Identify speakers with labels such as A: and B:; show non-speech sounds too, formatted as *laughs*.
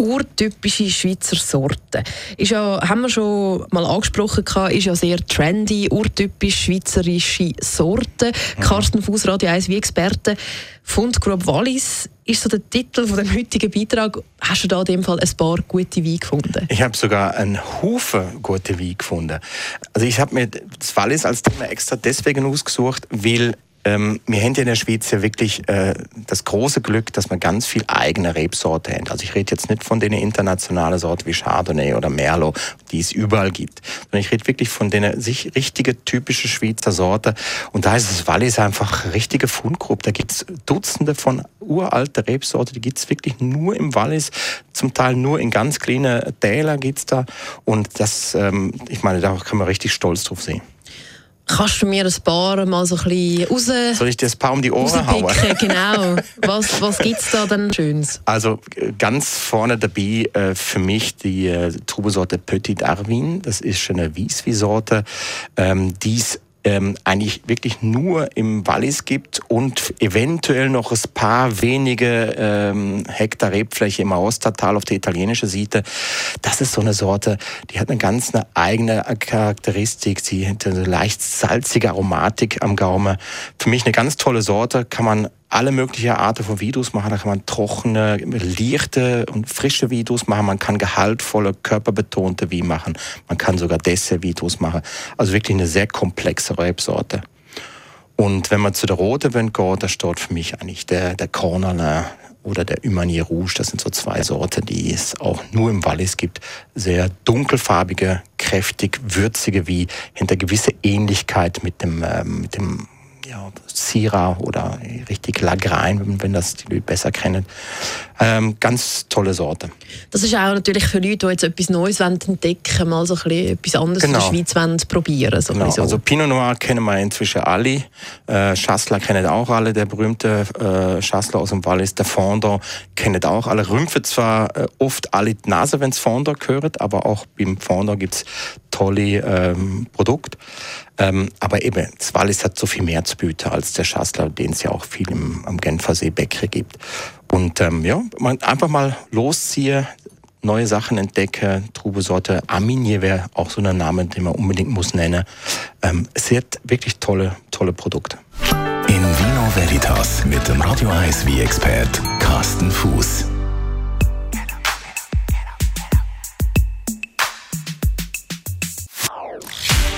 A: Urtypische Schweizer Sorten. Ist ja, haben wir schon mal angesprochen, ist ja sehr trendy, urtypisch schweizerische Sorten. Mhm. Carsten Fuß, Radio 1 wie Experte. Fundgrube Wallis ist so der Titel von dem heutigen Beitrag. Hast du da in dem Fall ein paar gute Weine gefunden?
B: Ich habe sogar einen Haufen gute Weine gefunden. Also ich habe mir das Wallis als Thema extra deswegen ausgesucht, weil ähm, wir haben in der Schweiz ja wirklich äh, das große Glück, dass wir ganz viel eigene Rebsorte haben. Also ich rede jetzt nicht von den internationalen Sorten wie Chardonnay oder Merlot, die es überall gibt, sondern ich rede wirklich von den sich richtige typische Schweizer Sorte. Und da ist das Wallis einfach richtige Fundgruppe. Da gibt es Dutzende von uralte Rebsorte, die gibt es wirklich nur im Wallis, zum Teil nur in ganz kleinen Täler gibt's da. Und das, ähm, ich meine, da kann man richtig stolz drauf sehen.
A: Kannst du mir ein paar mal so ein bisschen raus...
B: Soll ich dir ein paar um die Ohren hauen? *laughs*
A: genau. Was, was gibt es da denn Schönes?
B: Also ganz vorne dabei äh, für mich die äh, Trubesorte Petit Darwin. Das ist schon eine Wieswi-Sorte. Ähm, die ist ähm, eigentlich wirklich nur im Wallis gibt und eventuell noch ein paar wenige ähm, Hektar Rebfläche im Aostatal auf der italienischen Seite. Das ist so eine Sorte, die hat eine ganz eine eigene Charakteristik. Sie hat eine leicht salzige Aromatik am Gaumen. Für mich eine ganz tolle Sorte, kann man alle möglichen Arten von Videos machen. Da kann man trockene, leichte und frische Videos machen. Man kann gehaltvolle, körperbetonte wie machen. Man kann sogar Dessert-Videos machen. Also wirklich eine sehr komplexe Rebsorte. Und wenn man zu der roten Wein geht, da steht für mich eigentlich der, der Cornerlin oder der Humanier Rouge. Das sind so zwei Sorten, die es auch nur im Wallis gibt. Sehr dunkelfarbige, kräftig, würzige, wie hinter gewisse Ähnlichkeit mit dem, äh, mit dem ja, Syrah oder richtig Lagrein, wenn das die Leute besser kennen. Ähm, ganz tolle Sorte.
A: Das ist auch natürlich für Leute, die jetzt etwas Neues entdecken wollen, mal so ein bisschen etwas anderes genau. in der Schweiz wollen probieren so
B: genau. Also Pinot Noir kennen wir inzwischen alle. Äh, Schassler kennen auch alle, der berühmte äh, Schassler aus dem Wallis. Der Fondor kennen auch alle. Rümpfen zwar äh, oft alle die Nase, wenn es Fondor gehört, aber auch beim Fondor gibt es tolle ähm, Produkte. Ähm, aber eben, das Wallis hat so viel mehr zu bieten als der Schassler, den es ja auch viel im, am Genfersee Bäckere gibt. Und ähm, ja, man einfach mal losziehen, neue Sachen entdecke. Trubesorte Arminie wäre auch so ein Name, den man unbedingt muss nennen. Ähm, es hat wirklich tolle, tolle Produkte.
C: In Vino Veritas mit dem Radio 1 wie expert Carsten Fuß.